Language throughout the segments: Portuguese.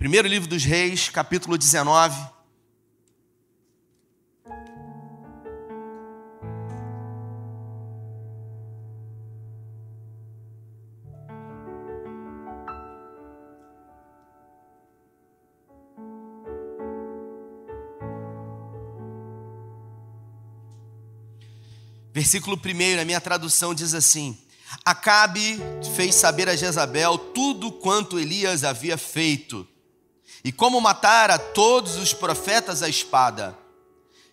Primeiro livro dos Reis, capítulo 19. Versículo 1, a minha tradução diz assim: Acabe fez saber a Jezabel tudo quanto Elias havia feito e como matar a todos os profetas à espada.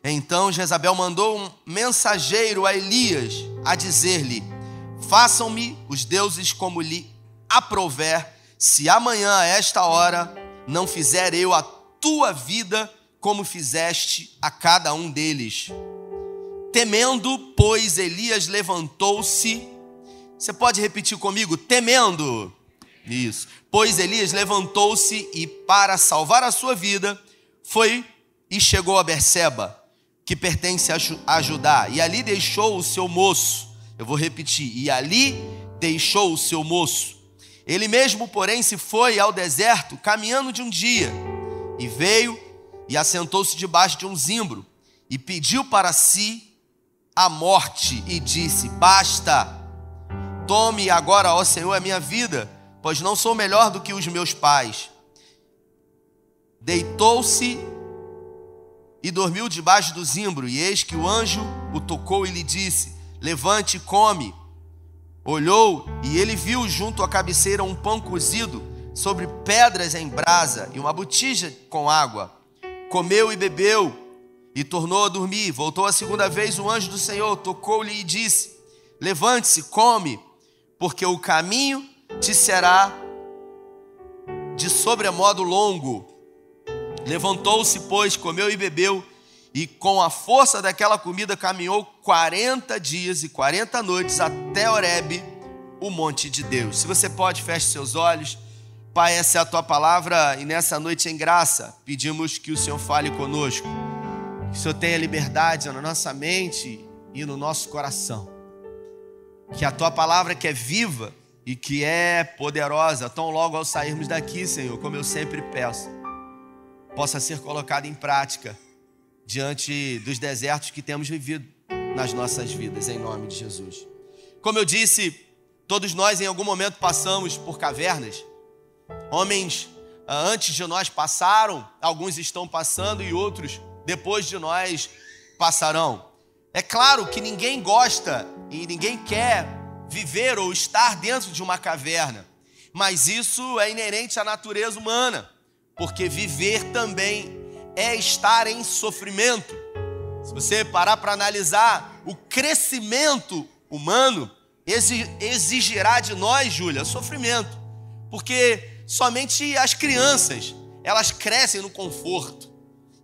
Então Jezabel mandou um mensageiro a Elias a dizer-lhe: Façam-me os deuses como lhe aprouver, se amanhã a esta hora não fizer eu a tua vida como fizeste a cada um deles. Temendo, pois, Elias levantou-se. Você pode repetir comigo? Temendo. Isso. Pois Elias levantou-se e, para salvar a sua vida, foi e chegou a Berseba, que pertence a Judá, e ali deixou o seu moço. Eu vou repetir: e ali deixou o seu moço. Ele mesmo, porém, se foi ao deserto, caminhando de um dia, e veio e assentou-se debaixo de um zimbro, e pediu para si a morte, e disse: Basta, tome agora, ó Senhor, a minha vida pois não sou melhor do que os meus pais. Deitou-se e dormiu debaixo do zimbro, e eis que o anjo o tocou e lhe disse: Levante e come. Olhou e ele viu junto à cabeceira um pão cozido sobre pedras em brasa e uma botija com água. Comeu e bebeu e tornou a dormir. Voltou a segunda vez o anjo do Senhor, tocou-lhe e disse: Levante-se, come, porque o caminho te será de sobremodo longo. Levantou-se, pois, comeu e bebeu, e com a força daquela comida caminhou 40 dias e 40 noites até Horebe, o monte de Deus. Se você pode, feche seus olhos. Pai, essa é a tua palavra e nessa noite em graça pedimos que o Senhor fale conosco. Que o Senhor tenha liberdade na nossa mente e no nosso coração. Que a tua palavra que é viva e que é poderosa, tão logo ao sairmos daqui, Senhor, como eu sempre peço, possa ser colocada em prática diante dos desertos que temos vivido nas nossas vidas, em nome de Jesus. Como eu disse, todos nós em algum momento passamos por cavernas. Homens ah, antes de nós passaram, alguns estão passando e outros depois de nós passarão. É claro que ninguém gosta e ninguém quer viver ou estar dentro de uma caverna, mas isso é inerente à natureza humana, porque viver também é estar em sofrimento. Se você parar para analisar, o crescimento humano exigirá de nós, Júlia, sofrimento, porque somente as crianças elas crescem no conforto.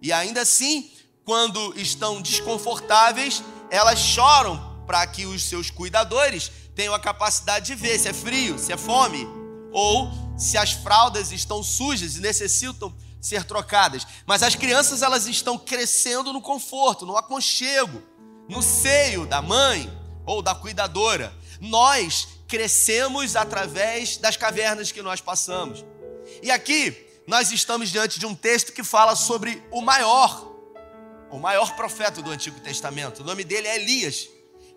E ainda assim, quando estão desconfortáveis, elas choram para que os seus cuidadores tenham a capacidade de ver se é frio, se é fome, ou se as fraldas estão sujas e necessitam ser trocadas. Mas as crianças elas estão crescendo no conforto, no aconchego, no seio da mãe ou da cuidadora. Nós crescemos através das cavernas que nós passamos. E aqui nós estamos diante de um texto que fala sobre o maior, o maior profeta do Antigo Testamento. O nome dele é Elias.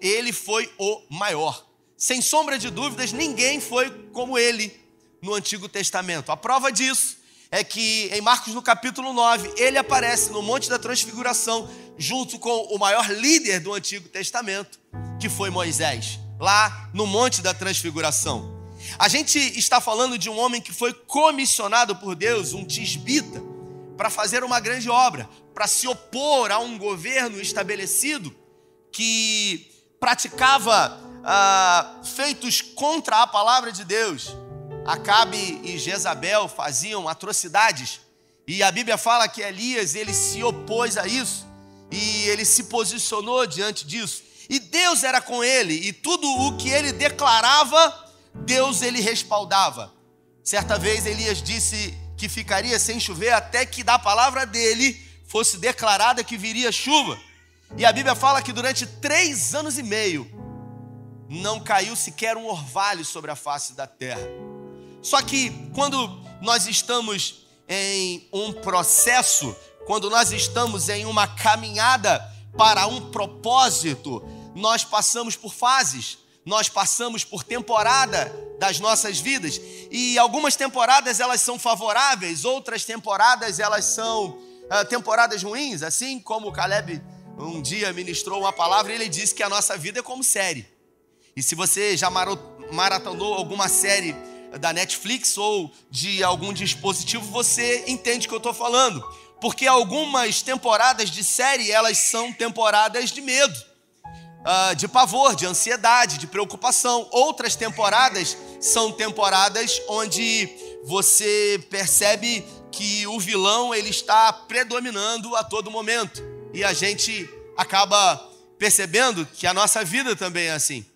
Ele foi o maior. Sem sombra de dúvidas, ninguém foi como ele no Antigo Testamento. A prova disso é que em Marcos no capítulo 9, ele aparece no Monte da Transfiguração, junto com o maior líder do Antigo Testamento, que foi Moisés, lá no Monte da Transfiguração. A gente está falando de um homem que foi comissionado por Deus, um tisbita, para fazer uma grande obra, para se opor a um governo estabelecido que praticava ah, feitos contra a palavra de Deus. Acabe e Jezabel faziam atrocidades. E a Bíblia fala que Elias ele se opôs a isso e ele se posicionou diante disso. E Deus era com ele e tudo o que ele declarava, Deus ele respaldava. Certa vez Elias disse que ficaria sem chover até que da palavra dele fosse declarada que viria chuva. E a Bíblia fala que durante três anos e meio não caiu sequer um orvalho sobre a face da terra. Só que quando nós estamos em um processo, quando nós estamos em uma caminhada para um propósito, nós passamos por fases, nós passamos por temporada das nossas vidas. E algumas temporadas elas são favoráveis, outras temporadas elas são uh, temporadas ruins, assim como o Caleb um dia ministrou uma palavra ele disse que a nossa vida é como série. E se você já maratonou alguma série da Netflix ou de algum dispositivo, você entende o que eu estou falando. Porque algumas temporadas de série, elas são temporadas de medo, ah, de pavor, de ansiedade, de preocupação. Outras temporadas são temporadas onde você percebe que o vilão ele está predominando a todo momento. E a gente acaba percebendo que a nossa vida também é assim.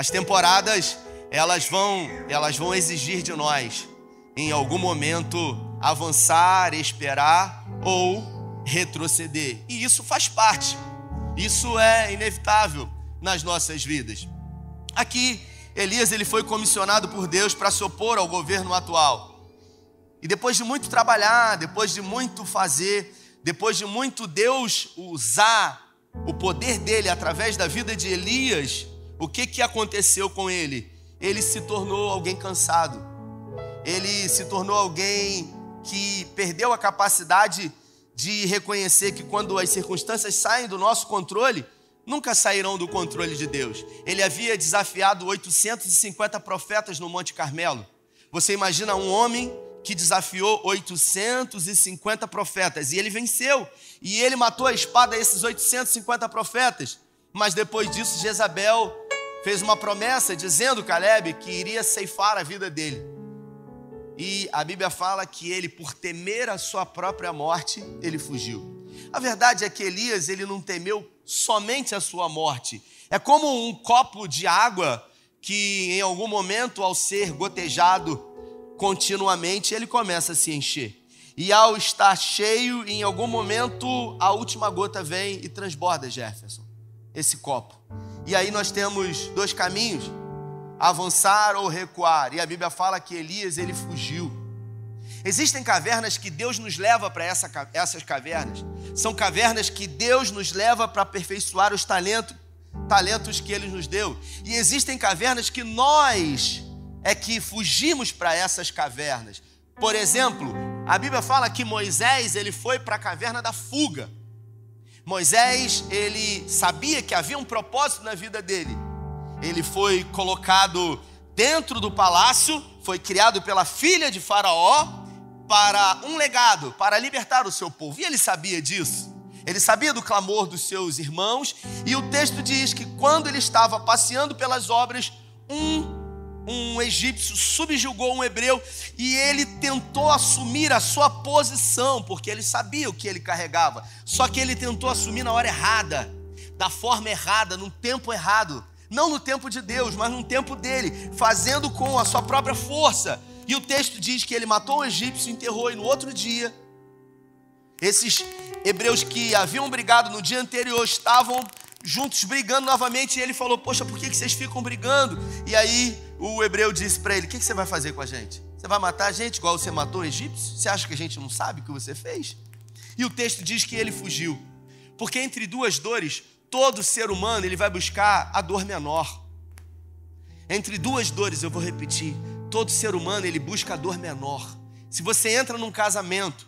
As temporadas, elas vão, elas vão exigir de nós em algum momento avançar, esperar ou retroceder. E isso faz parte. Isso é inevitável nas nossas vidas. Aqui, Elias ele foi comissionado por Deus para se opor ao governo atual. E depois de muito trabalhar, depois de muito fazer, depois de muito Deus usar o poder dele através da vida de Elias, o que, que aconteceu com ele? Ele se tornou alguém cansado. Ele se tornou alguém que perdeu a capacidade de reconhecer que quando as circunstâncias saem do nosso controle, nunca sairão do controle de Deus. Ele havia desafiado 850 profetas no Monte Carmelo. Você imagina um homem que desafiou 850 profetas e ele venceu. E ele matou a espada esses 850 profetas. Mas depois disso, Jezabel fez uma promessa dizendo Caleb que iria ceifar a vida dele. E a Bíblia fala que ele, por temer a sua própria morte, ele fugiu. A verdade é que Elias, ele não temeu somente a sua morte. É como um copo de água que em algum momento ao ser gotejado continuamente, ele começa a se encher. E ao estar cheio, em algum momento a última gota vem e transborda Jefferson, esse copo. E aí nós temos dois caminhos: avançar ou recuar. E a Bíblia fala que Elias ele fugiu. Existem cavernas que Deus nos leva para essa, essas cavernas. São cavernas que Deus nos leva para aperfeiçoar os talentos, talentos que Ele nos deu. E existem cavernas que nós é que fugimos para essas cavernas. Por exemplo, a Bíblia fala que Moisés ele foi para a caverna da fuga. Moisés, ele sabia que havia um propósito na vida dele. Ele foi colocado dentro do palácio, foi criado pela filha de Faraó para um legado, para libertar o seu povo. E ele sabia disso. Ele sabia do clamor dos seus irmãos, e o texto diz que quando ele estava passeando pelas obras, um um egípcio subjugou um hebreu e ele tentou assumir a sua posição, porque ele sabia o que ele carregava. Só que ele tentou assumir na hora errada, da forma errada, no tempo errado. Não no tempo de Deus, mas no tempo dele, fazendo com a sua própria força. E o texto diz que ele matou o egípcio, enterrou, e no outro dia, esses hebreus que haviam brigado no dia anterior estavam juntos brigando novamente. E ele falou: Poxa, por que vocês ficam brigando? E aí o hebreu disse para ele: O que você vai fazer com a gente? Você vai matar a gente igual você matou o egípcio? Você acha que a gente não sabe o que você fez? E o texto diz que ele fugiu. Porque entre duas dores, todo ser humano ele vai buscar a dor menor. Entre duas dores, eu vou repetir, todo ser humano ele busca a dor menor. Se você entra num casamento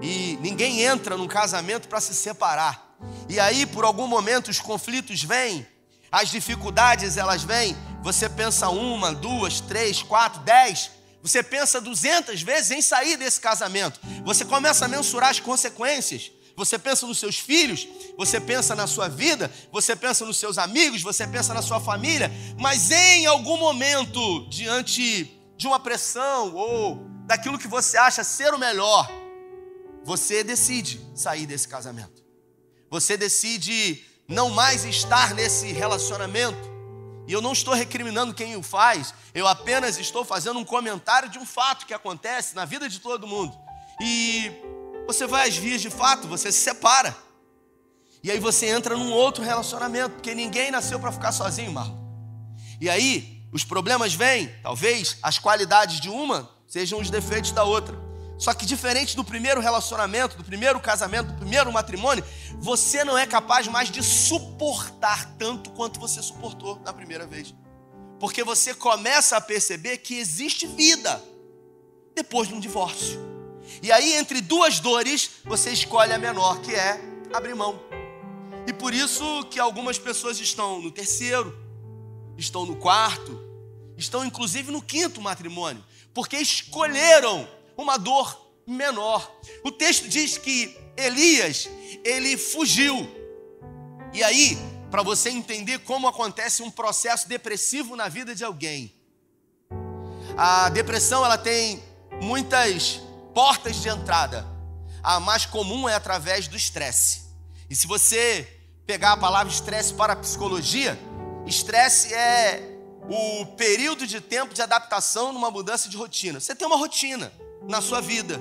e ninguém entra num casamento para se separar, e aí, por algum momento, os conflitos vêm, as dificuldades elas vêm. Você pensa uma, duas, três, quatro, dez. Você pensa duzentas vezes em sair desse casamento. Você começa a mensurar as consequências. Você pensa nos seus filhos, você pensa na sua vida, você pensa nos seus amigos, você pensa na sua família, mas em algum momento, diante de uma pressão ou daquilo que você acha ser o melhor, você decide sair desse casamento você decide não mais estar nesse relacionamento. E eu não estou recriminando quem o faz, eu apenas estou fazendo um comentário de um fato que acontece na vida de todo mundo. E você vai às vias de fato, você se separa. E aí você entra num outro relacionamento, porque ninguém nasceu para ficar sozinho, Marlon. E aí os problemas vêm, talvez as qualidades de uma sejam os defeitos da outra. Só que diferente do primeiro relacionamento, do primeiro casamento, do primeiro matrimônio, você não é capaz mais de suportar tanto quanto você suportou na primeira vez. Porque você começa a perceber que existe vida depois de um divórcio. E aí, entre duas dores, você escolhe a menor, que é abrir mão. E por isso que algumas pessoas estão no terceiro, estão no quarto, estão inclusive no quinto matrimônio, porque escolheram uma dor menor. O texto diz que Elias, ele fugiu. E aí, para você entender como acontece um processo depressivo na vida de alguém. A depressão ela tem muitas portas de entrada. A mais comum é através do estresse. E se você pegar a palavra estresse para a psicologia, estresse é o período de tempo de adaptação numa mudança de rotina. Você tem uma rotina na sua vida.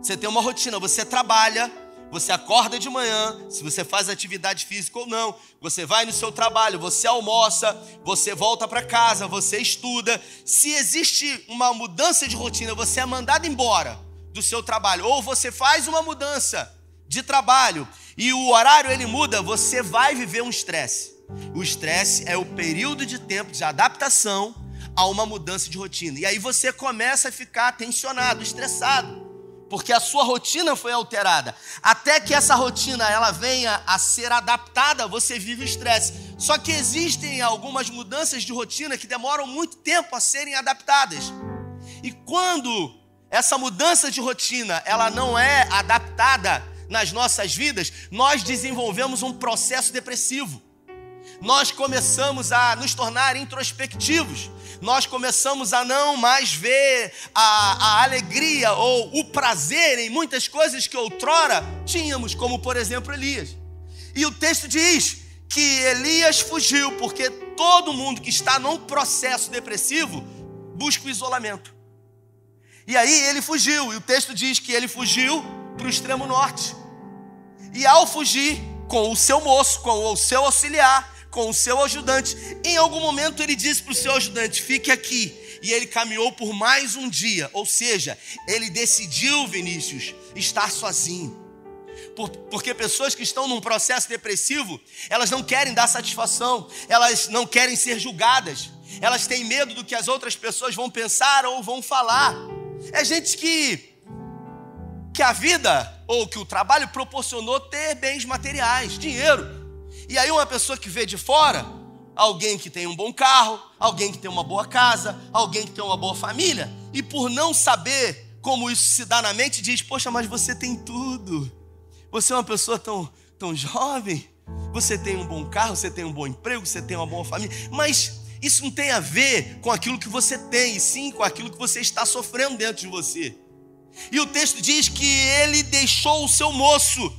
Você tem uma rotina, você trabalha, você acorda de manhã, se você faz atividade física ou não, você vai no seu trabalho, você almoça, você volta para casa, você estuda. Se existe uma mudança de rotina, você é mandado embora do seu trabalho, ou você faz uma mudança de trabalho e o horário ele muda, você vai viver um estresse. O estresse é o período de tempo de adaptação a uma mudança de rotina. E aí você começa a ficar tensionado, estressado, porque a sua rotina foi alterada. Até que essa rotina ela venha a ser adaptada, você vive o estresse. Só que existem algumas mudanças de rotina que demoram muito tempo a serem adaptadas. E quando essa mudança de rotina ela não é adaptada nas nossas vidas, nós desenvolvemos um processo depressivo nós começamos a nos tornar introspectivos, nós começamos a não mais ver a, a, alegria ou o prazer em muitas coisas que outrora tínhamos, como por exemplo Elias. E o texto diz que Elias fugiu porque todo mundo que está num processo depressivo busca o isolamento. E aí ele fugiu, e o texto diz que ele fugiu para o extremo norte. E ao fugir com o seu moço, com o seu auxiliar, com o seu ajudante. Em algum momento ele disse para o seu ajudante: fique aqui. E ele caminhou por mais um dia. Ou seja, ele decidiu, Vinícius, estar sozinho. porque pessoas que estão num processo depressivo, elas não querem dar satisfação, elas não querem ser julgadas, elas têm medo do que as outras pessoas vão pensar ou vão falar. É gente que que a vida ou que o trabalho proporcionou ter bens materiais, dinheiro. E aí uma pessoa que vê de fora, alguém que tem um bom carro, alguém que tem uma boa casa, alguém que tem uma boa família, e por não saber como isso se dá na mente, diz: Poxa, mas você tem tudo. Você é uma pessoa tão, tão jovem, você tem um bom carro, você tem um bom emprego, você tem uma boa família, mas isso não tem a ver com aquilo que você tem, e sim com aquilo que você está sofrendo dentro de você. E o texto diz que ele deixou o seu moço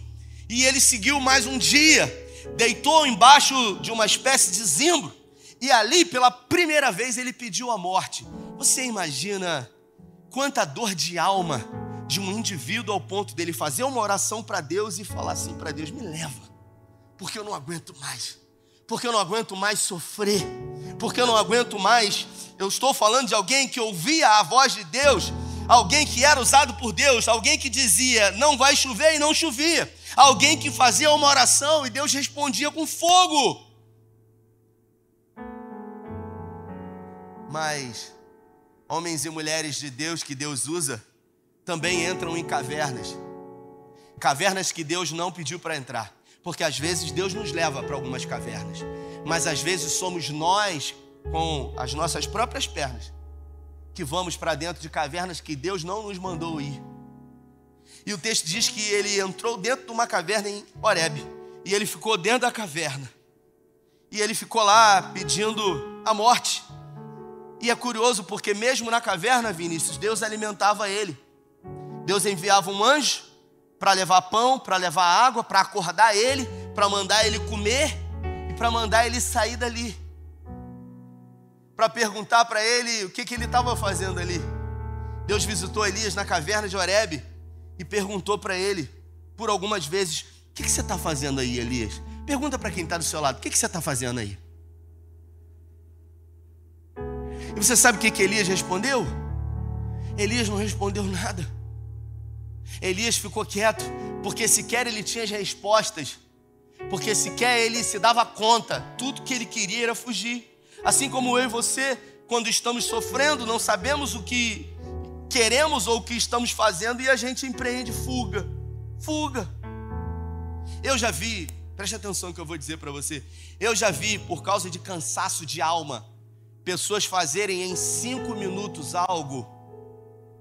e ele seguiu mais um dia deitou embaixo de uma espécie de zimbro, e ali, pela primeira vez, ele pediu a morte. Você imagina quanta dor de alma de um indivíduo ao ponto dele fazer uma oração para Deus e falar assim para Deus: me leva, porque eu não aguento mais, porque eu não aguento mais sofrer, porque eu não aguento mais. Eu estou falando de alguém que ouvia a voz de Deus, alguém que era usado por Deus, alguém que dizia não vai chover e não chovia, alguém que fazia uma oração e Deus respondia com fogo. Mas homens e mulheres de Deus que Deus usa também entram em cavernas. Cavernas que Deus não pediu para entrar. Porque às vezes Deus nos leva para algumas cavernas, mas às vezes somos nós, com as nossas próprias pernas, que vamos para dentro de cavernas que Deus não nos mandou ir. E o texto diz que ele entrou dentro de uma caverna em Horeb. E ele ficou dentro da caverna. E ele ficou lá pedindo a morte. E é curioso porque, mesmo na caverna, Vinícius, Deus alimentava ele. Deus enviava um anjo para levar pão, para levar água, para acordar ele, para mandar ele comer e para mandar ele sair dali. Para perguntar para ele o que, que ele estava fazendo ali. Deus visitou Elias na caverna de Horebe e perguntou para ele por algumas vezes: O que, que você está fazendo aí, Elias? Pergunta para quem está do seu lado: O que, que você está fazendo aí? E você sabe o que, que Elias respondeu? Elias não respondeu nada. Elias ficou quieto, porque sequer ele tinha as respostas, porque sequer ele se dava conta, tudo que ele queria era fugir. Assim como eu e você, quando estamos sofrendo, não sabemos o que queremos ou o que estamos fazendo e a gente empreende fuga. Fuga. Eu já vi, preste atenção no que eu vou dizer para você. Eu já vi, por causa de cansaço de alma, pessoas fazerem em cinco minutos algo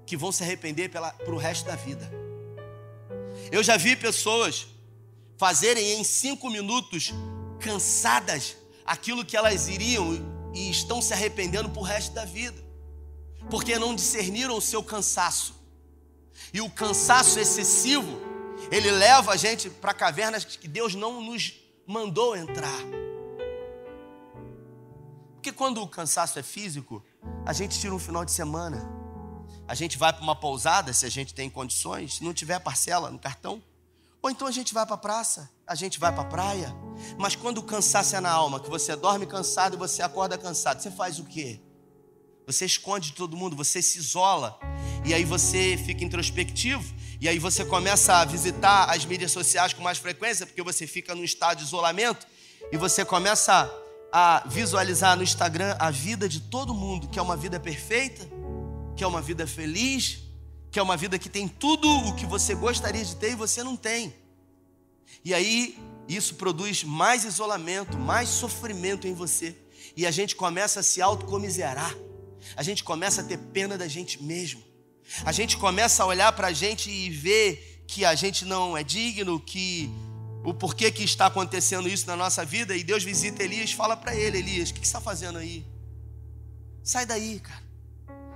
que vão se arrepender para o resto da vida. Eu já vi pessoas fazerem em cinco minutos cansadas aquilo que elas iriam e estão se arrependendo para o resto da vida, porque não discerniram o seu cansaço. E o cansaço excessivo, ele leva a gente para cavernas que Deus não nos mandou entrar. Porque quando o cansaço é físico, a gente tira um final de semana, a gente vai para uma pousada, se a gente tem condições, se não tiver parcela no cartão, ou então a gente vai para a praça, a gente vai para a praia. Mas quando o cansaço é na alma, que você dorme cansado e você acorda cansado, você faz o quê? Você esconde de todo mundo, você se isola. E aí você fica introspectivo. E aí você começa a visitar as mídias sociais com mais frequência, porque você fica num estado de isolamento. E você começa a visualizar no Instagram a vida de todo mundo, que é uma vida perfeita, que é uma vida feliz, que é uma vida que tem tudo o que você gostaria de ter e você não tem. E aí isso produz mais isolamento, mais sofrimento em você. E a gente começa a se autocomiserar. A gente começa a ter pena da gente mesmo. A gente começa a olhar para a gente e ver que a gente não é digno, que o porquê que está acontecendo isso na nossa vida. E Deus visita Elias, fala para ele: Elias, o que, que você está fazendo aí? Sai daí, cara.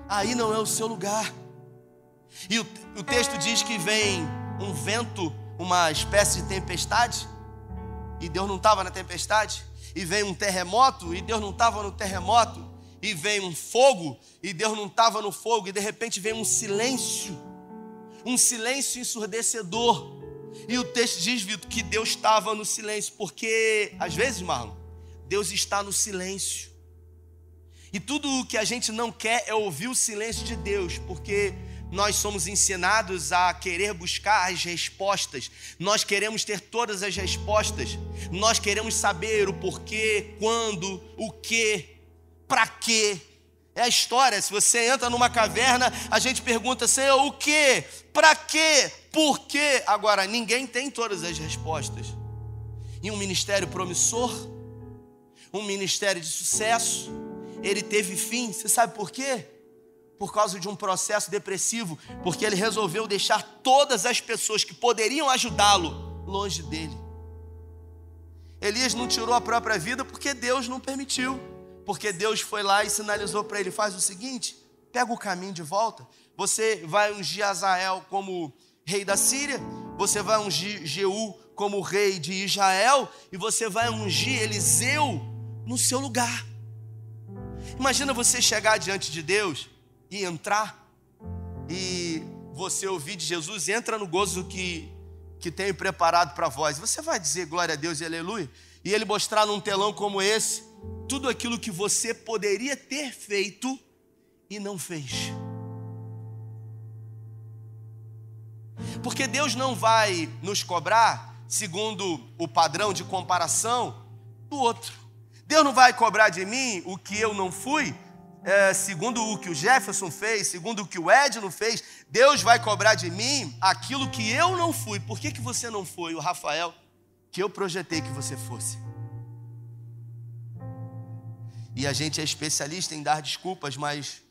Aí não é o seu lugar. E o, o texto diz que vem um vento, uma espécie de tempestade, e Deus não estava na tempestade. E vem um terremoto, e Deus não estava no terremoto. E vem um fogo, e Deus não estava no fogo. E de repente vem um silêncio, um silêncio ensurdecedor. E o texto diz, Vitor, que Deus estava no silêncio, porque às vezes, Marlon, Deus está no silêncio. E tudo o que a gente não quer é ouvir o silêncio de Deus, porque nós somos ensinados a querer buscar as respostas, nós queremos ter todas as respostas, nós queremos saber o porquê, quando, o que, para quê. É a história, se você entra numa caverna, a gente pergunta, Senhor, o que, para quê, por quê? Agora, ninguém tem todas as respostas. E um ministério promissor, um ministério de sucesso, ele teve fim, você sabe por quê? Por causa de um processo depressivo, porque ele resolveu deixar todas as pessoas que poderiam ajudá-lo longe dele. Elias não tirou a própria vida porque Deus não permitiu, porque Deus foi lá e sinalizou para ele: faz o seguinte, pega o caminho de volta. Você vai ungir Azael como rei da Síria, você vai ungir Jeú como rei de Israel, e você vai ungir Eliseu no seu lugar. Imagina você chegar diante de Deus e entrar e você ouvir de Jesus, entra no gozo que, que tenho preparado para vós. Você vai dizer glória a Deus e aleluia. E ele mostrar num telão como esse tudo aquilo que você poderia ter feito e não fez. Porque Deus não vai nos cobrar segundo o padrão de comparação do outro. Deus não vai cobrar de mim o que eu não fui, é, segundo o que o Jefferson fez, segundo o que o Edno fez, Deus vai cobrar de mim aquilo que eu não fui. Por que, que você não foi, o Rafael, que eu projetei que você fosse? E a gente é especialista em dar desculpas, mas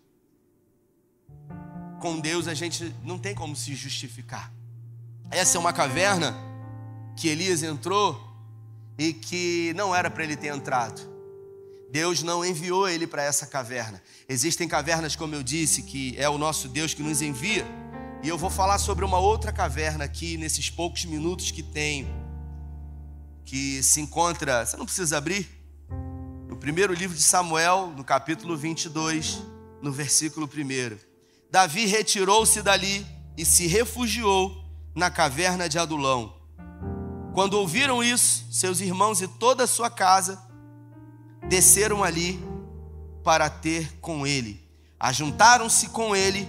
com Deus a gente não tem como se justificar. Essa é uma caverna que Elias entrou e que não era para ele ter entrado. Deus não enviou ele para essa caverna. Existem cavernas, como eu disse, que é o nosso Deus que nos envia. E eu vou falar sobre uma outra caverna aqui, nesses poucos minutos que tenho, que se encontra, você não precisa abrir, no primeiro livro de Samuel, no capítulo 22, no versículo 1. Davi retirou-se dali e se refugiou na caverna de Adulão. Quando ouviram isso, seus irmãos e toda a sua casa, desceram ali para ter com ele. Ajuntaram-se com ele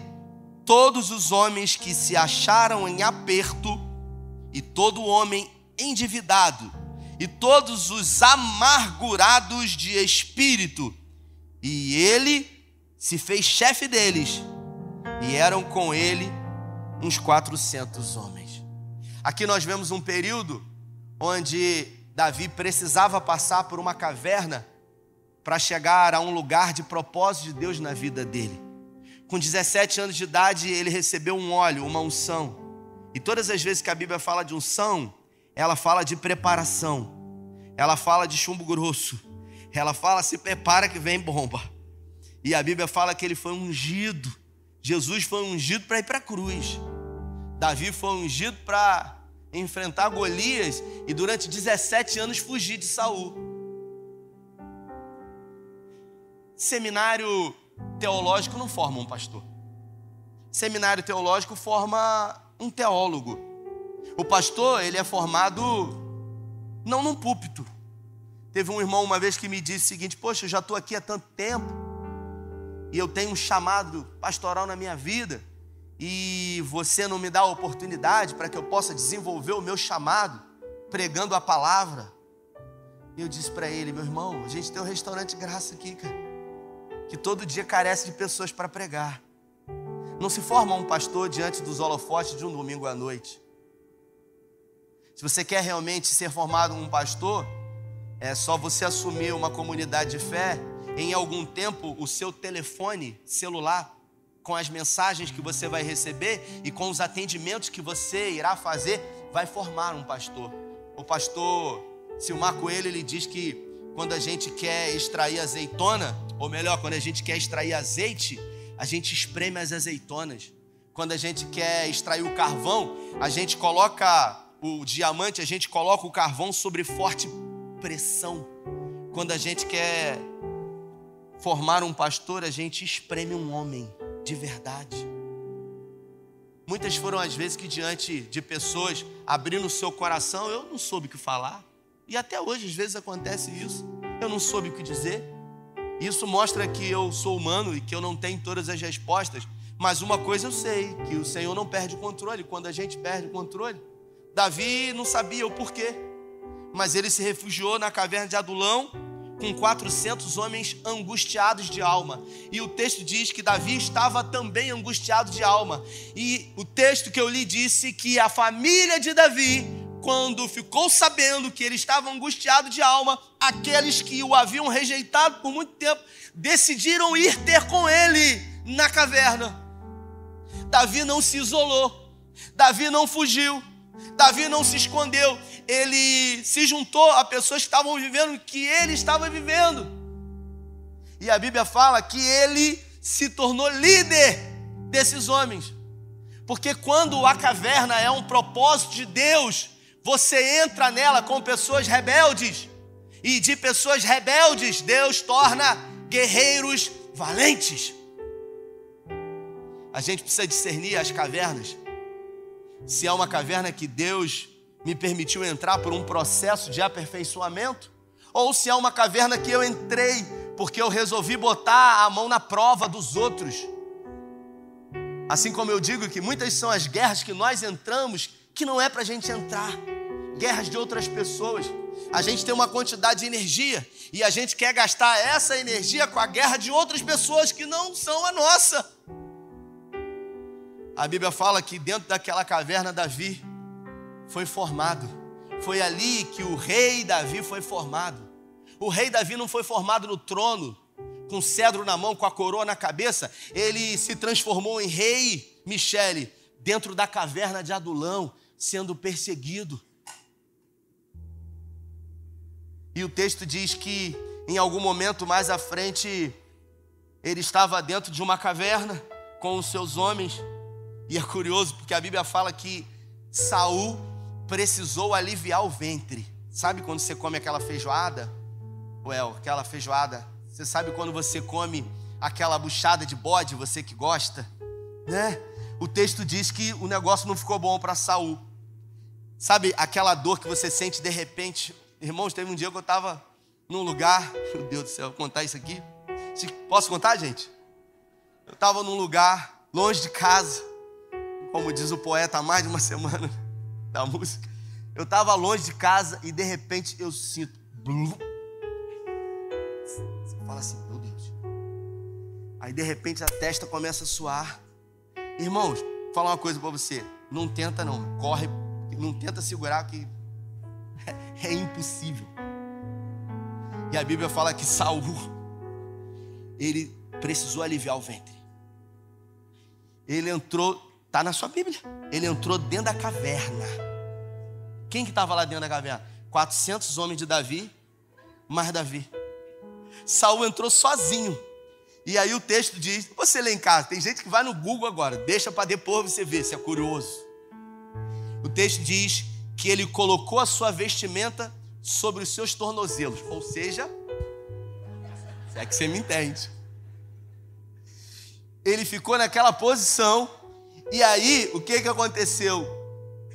todos os homens que se acharam em aperto, e todo homem endividado, e todos os amargurados de espírito, e ele se fez chefe deles, e eram com ele uns 400 homens. Aqui nós vemos um período onde Davi precisava passar por uma caverna para chegar a um lugar de propósito de Deus na vida dele. Com 17 anos de idade, ele recebeu um óleo, uma unção. E todas as vezes que a Bíblia fala de unção, ela fala de preparação, ela fala de chumbo grosso, ela fala se prepara que vem bomba. E a Bíblia fala que ele foi ungido. Jesus foi ungido para ir para a cruz. Davi foi ungido para enfrentar Golias e durante 17 anos fugir de Saul. Seminário teológico não forma um pastor. Seminário teológico forma um teólogo. O pastor, ele é formado não num púlpito. Teve um irmão uma vez que me disse o seguinte: Poxa, eu já estou aqui há tanto tempo e eu tenho um chamado pastoral na minha vida e você não me dá a oportunidade para que eu possa desenvolver o meu chamado pregando a palavra. E eu disse para ele, meu irmão, a gente tem um restaurante graça aqui, cara, que todo dia carece de pessoas para pregar. Não se forma um pastor diante dos holofotes de um domingo à noite. Se você quer realmente ser formado um pastor, é só você assumir uma comunidade de fé. Em algum tempo, o seu telefone celular, com as mensagens que você vai receber e com os atendimentos que você irá fazer, vai formar um pastor. O pastor Silmar Coelho ele diz que quando a gente quer extrair azeitona, ou melhor, quando a gente quer extrair azeite, a gente espreme as azeitonas. Quando a gente quer extrair o carvão, a gente coloca o diamante, a gente coloca o carvão sobre forte pressão. Quando a gente quer formar um pastor, a gente espreme um homem de verdade. Muitas foram as vezes que, diante de pessoas abrindo o seu coração, eu não soube o que falar. E até hoje, às vezes, acontece isso. Eu não soube o que dizer. Isso mostra que eu sou humano e que eu não tenho todas as respostas. Mas uma coisa eu sei, que o Senhor não perde o controle quando a gente perde o controle. Davi não sabia o porquê, mas ele se refugiou na caverna de Adulão com 400 homens angustiados de alma. E o texto diz que Davi estava também angustiado de alma. E o texto que eu li disse que a família de Davi quando ficou sabendo que ele estava angustiado de alma, aqueles que o haviam rejeitado por muito tempo decidiram ir ter com ele na caverna. Davi não se isolou, Davi não fugiu, Davi não se escondeu, ele se juntou a pessoas que estavam vivendo o que ele estava vivendo. E a Bíblia fala que ele se tornou líder desses homens. Porque quando a caverna é um propósito de Deus, você entra nela com pessoas rebeldes, e de pessoas rebeldes, Deus torna guerreiros valentes. A gente precisa discernir as cavernas. Se é uma caverna que Deus me permitiu entrar por um processo de aperfeiçoamento, ou se é uma caverna que eu entrei porque eu resolvi botar a mão na prova dos outros. Assim como eu digo que muitas são as guerras que nós entramos que não é para a gente entrar guerras de outras pessoas. A gente tem uma quantidade de energia e a gente quer gastar essa energia com a guerra de outras pessoas que não são a nossa. A Bíblia fala que dentro daquela caverna Davi foi formado. Foi ali que o rei Davi foi formado. O rei Davi não foi formado no trono, com cedro na mão, com a coroa na cabeça. Ele se transformou em rei Michele, dentro da caverna de Adulão, sendo perseguido. E o texto diz que em algum momento mais à frente ele estava dentro de uma caverna com os seus homens. E é curioso porque a Bíblia fala que Saul precisou aliviar o ventre. Sabe quando você come aquela feijoada? Well, aquela feijoada. Você sabe quando você come aquela buchada de bode, você que gosta, né? O texto diz que o negócio não ficou bom para Saul. Sabe aquela dor que você sente de repente, Irmãos, teve um dia que eu estava num lugar, meu Deus do céu, vou contar isso aqui. Posso contar, gente? Eu estava num lugar longe de casa, como diz o poeta há mais de uma semana da música. Eu estava longe de casa e de repente eu sinto. Você fala assim, meu Deus. Aí de repente a testa começa a suar. Irmãos, vou falar uma coisa para você. Não tenta não, corre, não tenta segurar que é impossível. E a Bíblia fala que Saul ele precisou aliviar o ventre. Ele entrou, tá na sua Bíblia. Ele entrou dentro da caverna. Quem que estava lá dentro da caverna? 400 homens de Davi, mais Davi. Saul entrou sozinho. E aí o texto diz, você lê em casa, tem gente que vai no Google agora, deixa para depois você ver, se é curioso. O texto diz que ele colocou a sua vestimenta sobre os seus tornozelos, ou seja, se é que você me entende. Ele ficou naquela posição, e aí o que, que aconteceu?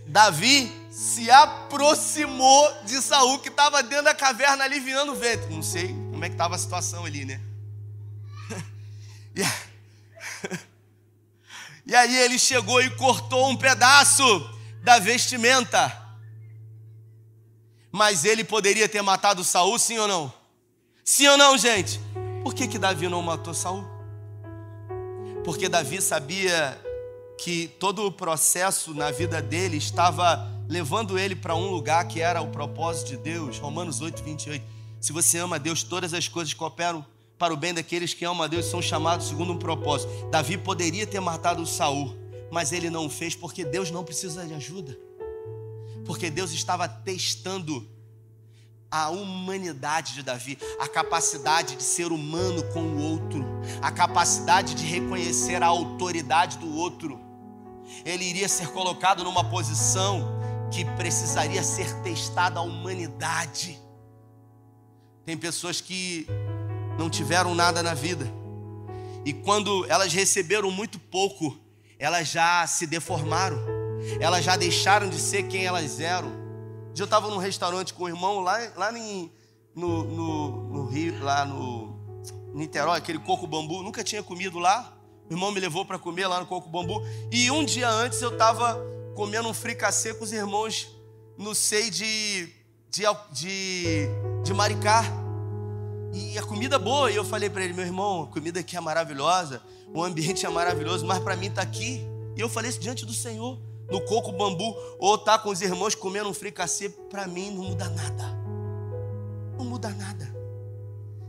Davi se aproximou de Saul, que estava dentro da caverna aliviando o vento. Não sei como é que estava a situação ali, né? E aí ele chegou e cortou um pedaço da vestimenta. Mas ele poderia ter matado Saul, sim ou não? Sim ou não, gente? Por que, que Davi não matou Saul? Porque Davi sabia que todo o processo na vida dele estava levando ele para um lugar que era o propósito de Deus. Romanos 8, 28. Se você ama a Deus, todas as coisas cooperam para o bem daqueles que amam a Deus são chamados segundo um propósito. Davi poderia ter matado Saul, mas ele não fez porque Deus não precisa de ajuda. Porque Deus estava testando a humanidade de Davi, a capacidade de ser humano com o outro, a capacidade de reconhecer a autoridade do outro. Ele iria ser colocado numa posição que precisaria ser testada a humanidade. Tem pessoas que não tiveram nada na vida. E quando elas receberam muito pouco, elas já se deformaram. Elas já deixaram de ser quem elas eram. Eu estava num restaurante com o irmão lá, lá em, no, no, no, Rio, lá no Niterói, aquele coco bambu. Nunca tinha comido lá. O irmão me levou para comer lá no coco bambu. E um dia antes eu estava comendo um fricassê com os irmãos no sei de, de, de, de Maricá. E a comida boa. E eu falei para ele, meu irmão, a comida aqui é maravilhosa, o ambiente é maravilhoso, mas para mim está aqui. E eu falei isso diante do Senhor, no coco bambu, ou tá com os irmãos comendo um fricassê, para mim não muda nada. Não muda nada.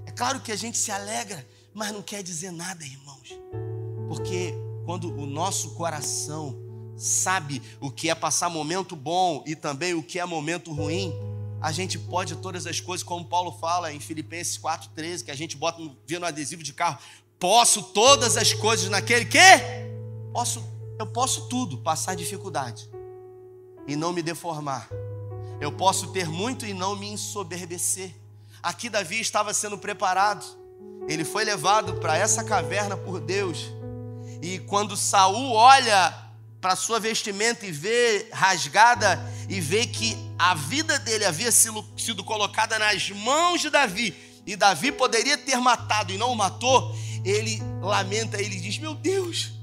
É claro que a gente se alegra, mas não quer dizer nada, irmãos. Porque quando o nosso coração sabe o que é passar momento bom e também o que é momento ruim, a gente pode todas as coisas, como Paulo fala em Filipenses 4,13, que a gente bota no, via no adesivo de carro. Posso todas as coisas naquele que? Posso, eu posso tudo, passar dificuldade e não me deformar. Eu posso ter muito e não me ensoberbecer. Aqui Davi estava sendo preparado. Ele foi levado para essa caverna por Deus. E quando Saul olha para sua vestimenta e vê rasgada e vê que a vida dele havia sido, colocada nas mãos de Davi e Davi poderia ter matado e não o matou, ele lamenta, ele diz: Meu Deus,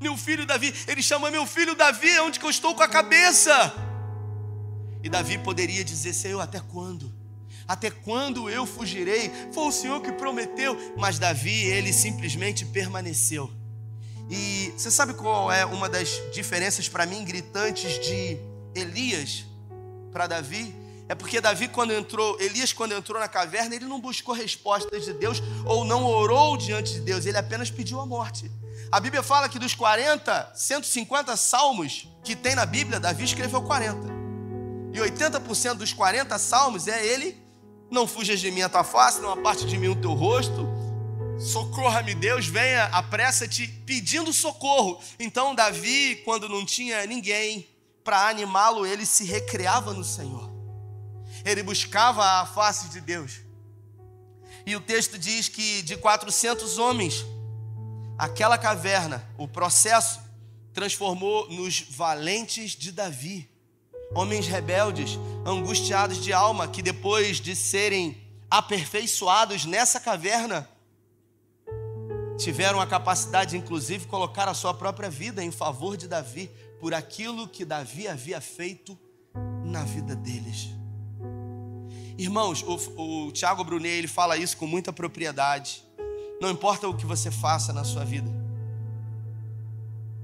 meu filho Davi, ele chama meu filho Davi, onde que eu estou com a cabeça? E Davi poderia dizer: Senhor, até quando? Até quando eu fugirei? Foi o Senhor que prometeu, mas Davi, ele simplesmente permaneceu. E você sabe qual é uma das diferenças para mim gritantes de Elias para Davi? É porque Davi, quando entrou, Elias, quando entrou na caverna, ele não buscou respostas de Deus ou não orou diante de Deus, ele apenas pediu a morte. A Bíblia fala que dos 40, 150 salmos que tem na Bíblia, Davi escreveu 40. E 80% dos 40 salmos é ele: Não fujas de mim a tua face, não aparte de mim o teu rosto Socorra-me, Deus, venha, apressa-te pedindo socorro. Então, Davi, quando não tinha ninguém para animá-lo, ele se recreava no Senhor. Ele buscava a face de Deus. E o texto diz que de 400 homens, aquela caverna, o processo transformou nos valentes de Davi. Homens rebeldes, angustiados de alma, que depois de serem aperfeiçoados nessa caverna, tiveram a capacidade, inclusive, de colocar a sua própria vida em favor de Davi, por aquilo que Davi havia feito na vida deles. Irmãos, o, o Tiago Brunet ele fala isso com muita propriedade. Não importa o que você faça na sua vida,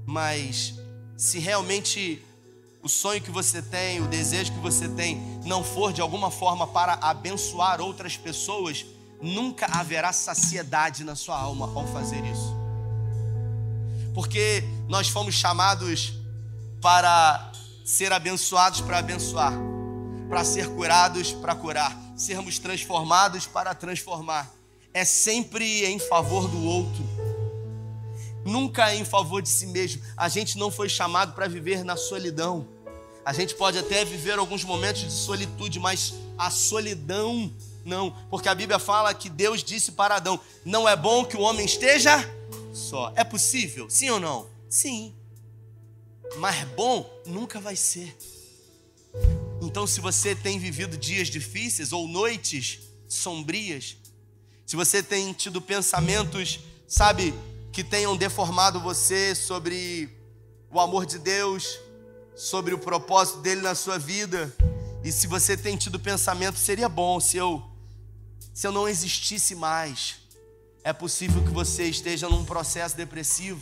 mas se realmente o sonho que você tem, o desejo que você tem, não for de alguma forma para abençoar outras pessoas, nunca haverá saciedade na sua alma ao fazer isso. Porque nós fomos chamados para ser abençoados para abençoar, para ser curados para curar, sermos transformados para transformar. É sempre em favor do outro, nunca é em favor de si mesmo. A gente não foi chamado para viver na solidão. A gente pode até viver alguns momentos de solitude, mas a solidão não, porque a Bíblia fala que Deus disse para Adão: não é bom que o homem esteja só. É possível? Sim ou não? Sim. Mas bom nunca vai ser. Então, se você tem vivido dias difíceis ou noites sombrias, se você tem tido pensamentos, sabe, que tenham deformado você sobre o amor de Deus, sobre o propósito dele na sua vida, e se você tem tido pensamento, seria bom se eu se eu não existisse mais, é possível que você esteja num processo depressivo.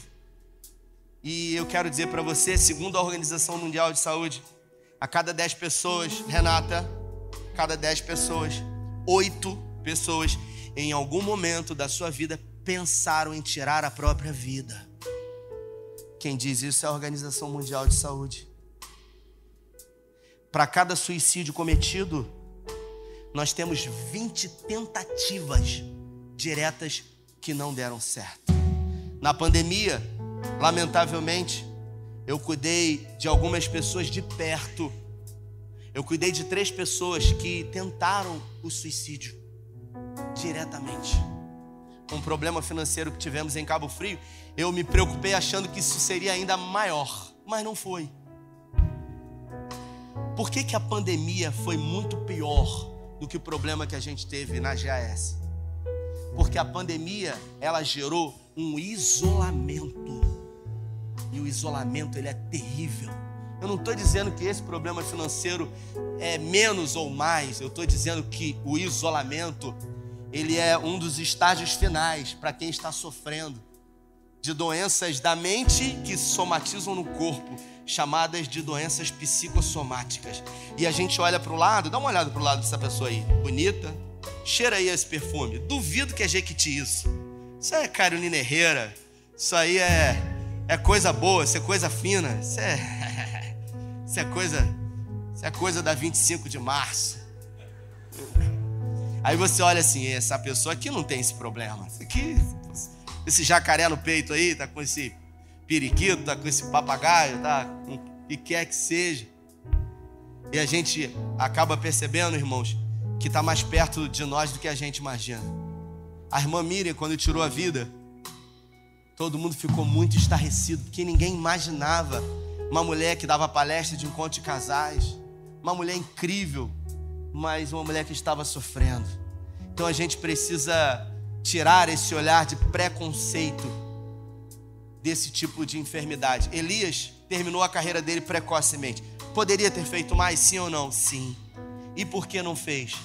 E eu quero dizer para você, segundo a Organização Mundial de Saúde, a cada 10 pessoas, Renata, cada 10 pessoas, 8 pessoas em algum momento da sua vida pensaram em tirar a própria vida. Quem diz isso é a Organização Mundial de Saúde. Para cada suicídio cometido, nós temos 20 tentativas diretas que não deram certo. Na pandemia, lamentavelmente, eu cuidei de algumas pessoas de perto. Eu cuidei de três pessoas que tentaram o suicídio diretamente. Com o problema financeiro que tivemos em Cabo Frio, eu me preocupei achando que isso seria ainda maior, mas não foi. Por que, que a pandemia foi muito pior do que o problema que a gente teve na GAS. Porque a pandemia, ela gerou um isolamento. E o isolamento, ele é terrível. Eu não estou dizendo que esse problema financeiro é menos ou mais. Eu estou dizendo que o isolamento, ele é um dos estágios finais para quem está sofrendo de doenças da mente que somatizam no corpo chamadas de doenças psicossomáticas. E a gente olha para o lado, dá uma olhada para o lado dessa pessoa aí, bonita, cheira aí esse perfume. Duvido que é Jequiti isso. Isso é Carolina Herrera. Isso aí é, é coisa boa, isso é coisa fina. Isso é, isso é coisa, isso é coisa da 25 de março. Aí você olha assim, essa pessoa aqui não tem esse problema. Aqui, esse jacaré no peito aí, tá com esse periquito, tá com esse papagaio, tá com o que quer que seja. E a gente acaba percebendo, irmãos, que está mais perto de nós do que a gente imagina. A irmã Miriam, quando tirou a vida, todo mundo ficou muito estarrecido, porque ninguém imaginava uma mulher que dava palestra de encontro de casais, uma mulher incrível, mas uma mulher que estava sofrendo. Então a gente precisa tirar esse olhar de preconceito desse tipo de enfermidade. Elias terminou a carreira dele precocemente. Poderia ter feito mais, sim ou não? Sim. E por que não fez?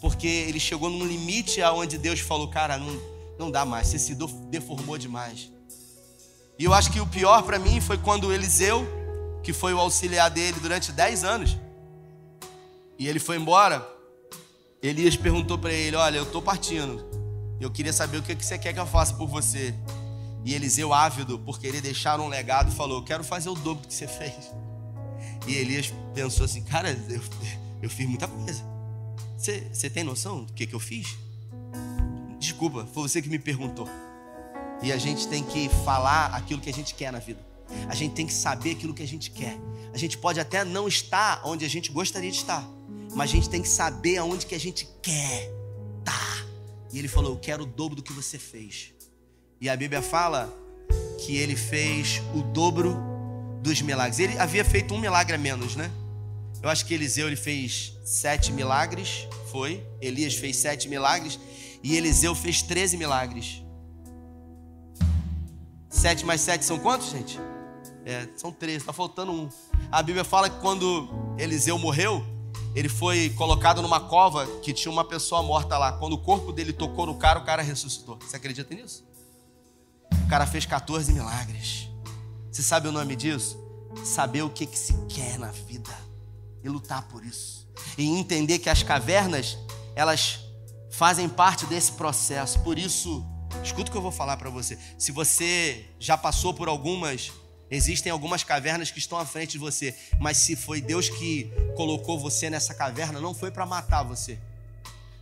Porque ele chegou num limite aonde Deus falou: cara, não, não dá mais, você se deformou demais. E eu acho que o pior para mim foi quando Eliseu, que foi o auxiliar dele durante 10 anos, e ele foi embora. Elias perguntou para ele: Olha, eu estou partindo. Eu queria saber o que você quer que eu faça por você. E Eliseu, ávido por querer deixar um legado, falou: quero fazer o dobro que você fez. E Elias pensou assim: Cara, eu, eu fiz muita coisa. Você, você tem noção do que, que eu fiz? Desculpa, foi você que me perguntou. E a gente tem que falar aquilo que a gente quer na vida. A gente tem que saber aquilo que a gente quer. A gente pode até não estar onde a gente gostaria de estar, mas a gente tem que saber aonde que a gente quer estar. E ele falou: Eu quero o dobro do que você fez. E a Bíblia fala que ele fez o dobro dos milagres. Ele havia feito um milagre a menos, né? Eu acho que Eliseu ele fez sete milagres, foi. Elias fez sete milagres e Eliseu fez treze milagres. Sete mais sete são quantos, gente? É, são três, está faltando um. A Bíblia fala que quando Eliseu morreu, ele foi colocado numa cova que tinha uma pessoa morta lá. Quando o corpo dele tocou no cara, o cara ressuscitou. Você acredita nisso? O cara fez 14 milagres. Você sabe o nome disso? Saber o que, que se quer na vida e lutar por isso. E entender que as cavernas, elas fazem parte desse processo. Por isso, Escuta o que eu vou falar para você. Se você já passou por algumas, existem algumas cavernas que estão à frente de você, mas se foi Deus que colocou você nessa caverna, não foi para matar você.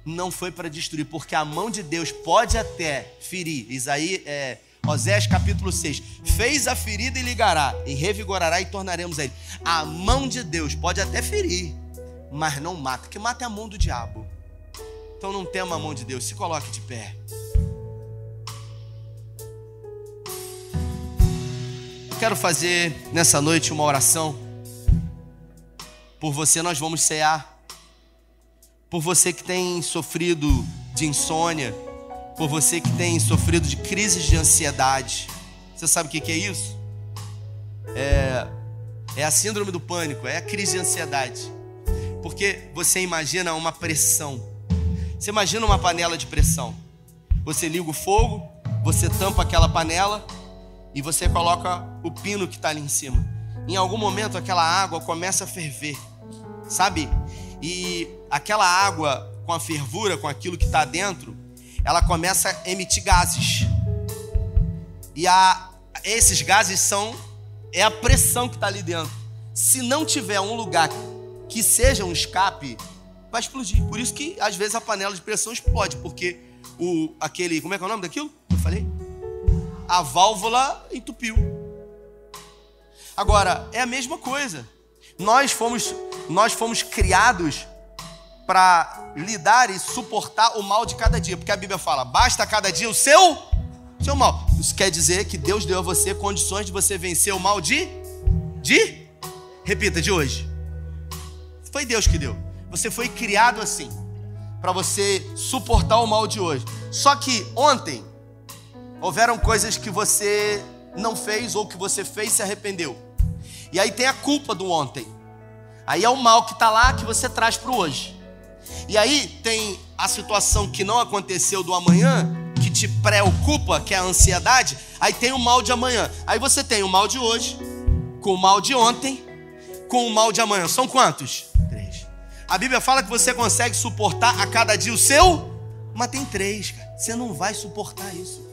Não foi para destruir, porque a mão de Deus pode até ferir. Isaías, é, Osés capítulo 6. Fez a ferida e ligará, e revigorará e tornaremos a ele. A mão de Deus pode até ferir, mas não mata. Que mata é a mão do diabo. Então não tema a mão de Deus, se coloque de pé. quero fazer nessa noite uma oração. Por você nós vamos cear. Por você que tem sofrido de insônia. Por você que tem sofrido de crises de ansiedade. Você sabe o que é isso? É, é a síndrome do pânico, é a crise de ansiedade. Porque você imagina uma pressão. Você imagina uma panela de pressão. Você liga o fogo, você tampa aquela panela e você coloca o pino que está ali em cima. Em algum momento aquela água começa a ferver, sabe? E aquela água com a fervura, com aquilo que está dentro, ela começa a emitir gases. E a, esses gases são é a pressão que está ali dentro. Se não tiver um lugar que seja um escape, vai explodir. Por isso que às vezes a panela de pressão explode, porque o aquele, como é que é o nome daquilo? Eu falei? a válvula entupiu. Agora, é a mesma coisa. Nós fomos, nós fomos criados para lidar e suportar o mal de cada dia, porque a Bíblia fala: basta cada dia o seu, seu mal. Isso quer dizer que Deus deu a você condições de você vencer o mal de, de, repita, de hoje. Foi Deus que deu. Você foi criado assim, para você suportar o mal de hoje. Só que ontem Houveram coisas que você não fez ou que você fez e se arrependeu. E aí tem a culpa do ontem. Aí é o mal que está lá que você traz para o hoje. E aí tem a situação que não aconteceu do amanhã, que te preocupa, que é a ansiedade. Aí tem o mal de amanhã. Aí você tem o mal de hoje, com o mal de ontem, com o mal de amanhã. São quantos? A Bíblia fala que você consegue suportar a cada dia o seu, mas tem três, cara. Você não vai suportar isso.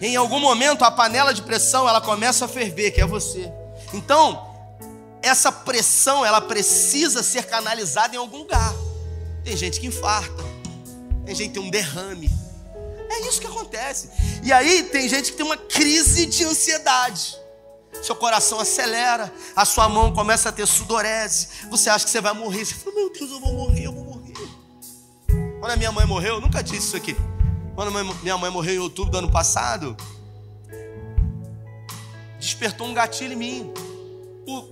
Em algum momento a panela de pressão ela começa a ferver, que é você. Então, essa pressão ela precisa ser canalizada em algum lugar. Tem gente que infarta, tem gente que tem um derrame. É isso que acontece. E aí tem gente que tem uma crise de ansiedade. Seu coração acelera, a sua mão começa a ter sudorese. Você acha que você vai morrer. Você fala, meu Deus, eu vou morrer, eu vou morrer. Quando a minha mãe morreu, eu nunca disse isso aqui. Quando minha mãe morreu em outubro do ano passado, despertou um gatilho em mim. Por,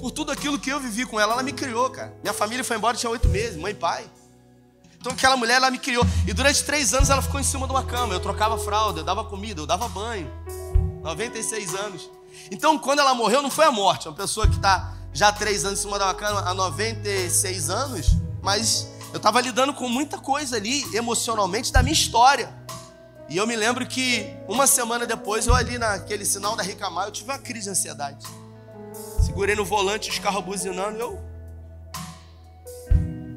por tudo aquilo que eu vivi com ela, ela me criou, cara. Minha família foi embora, tinha oito meses, mãe e pai. Então aquela mulher, ela me criou. E durante três anos ela ficou em cima de uma cama. Eu trocava fralda, eu dava comida, eu dava banho. 96 anos. Então quando ela morreu, não foi a morte. Uma pessoa que está já três anos em cima uma cama há 96 anos, mas eu estava lidando com muita coisa ali, emocionalmente, da minha história. E eu me lembro que uma semana depois, eu ali naquele sinal da Ricamar, eu tive uma crise de ansiedade. Segurei no volante, os carros buzinando, eu.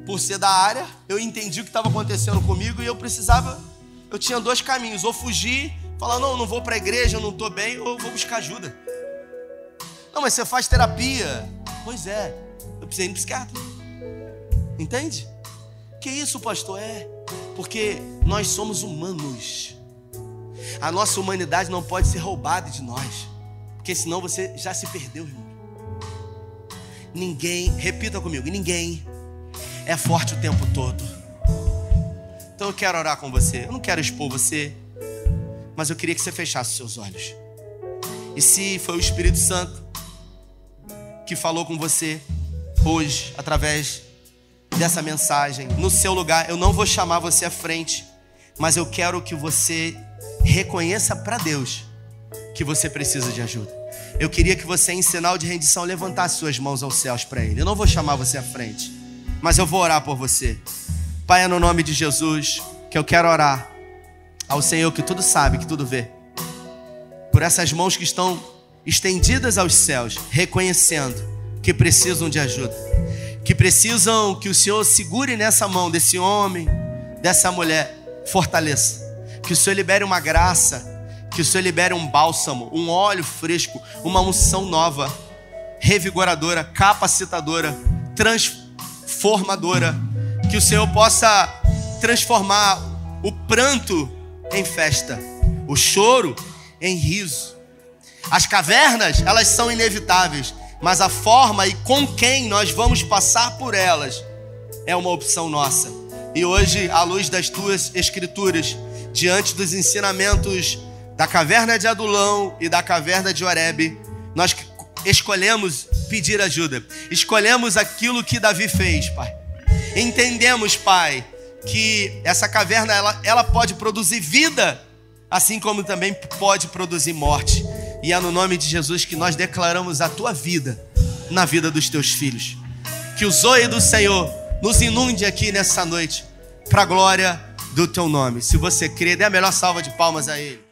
Por ser da área, eu entendi o que estava acontecendo comigo e eu precisava. Eu tinha dois caminhos: ou fugir, falar, não, não vou para a igreja, eu não estou bem, ou vou buscar ajuda. Não, mas você faz terapia. Pois é, eu precisei ir no psiquiatra. Entende? Que isso, pastor? É, porque nós somos humanos. A nossa humanidade não pode ser roubada de nós, porque senão você já se perdeu, irmão. Ninguém, repita comigo, ninguém é forte o tempo todo. Então eu quero orar com você. Eu não quero expor você, mas eu queria que você fechasse seus olhos. E se foi o Espírito Santo que falou com você hoje, através dessa mensagem, no seu lugar, eu não vou chamar você à frente, mas eu quero que você reconheça para Deus que você precisa de ajuda. Eu queria que você, em sinal de rendição, levantasse suas mãos aos céus para Ele. Eu não vou chamar você à frente, mas eu vou orar por você. Pai, é no nome de Jesus que eu quero orar ao Senhor que tudo sabe, que tudo vê, por essas mãos que estão estendidas aos céus, reconhecendo que precisam de ajuda, que precisam que o Senhor segure nessa mão desse homem, dessa mulher, fortaleça, que o Senhor libere uma graça que o Senhor libere um bálsamo, um óleo fresco, uma unção nova, revigoradora, capacitadora, transformadora. Que o Senhor possa transformar o pranto em festa, o choro em riso. As cavernas, elas são inevitáveis, mas a forma e com quem nós vamos passar por elas é uma opção nossa. E hoje, à luz das tuas escrituras, diante dos ensinamentos da caverna de Adulão e da caverna de Oreb, nós escolhemos pedir ajuda. Escolhemos aquilo que Davi fez, Pai. Entendemos, Pai, que essa caverna ela, ela pode produzir vida, assim como também pode produzir morte. E é no nome de Jesus que nós declaramos a tua vida na vida dos teus filhos. Que o zoe do Senhor nos inunde aqui nessa noite, para a glória do teu nome. Se você crê, dê a melhor salva de palmas a Ele.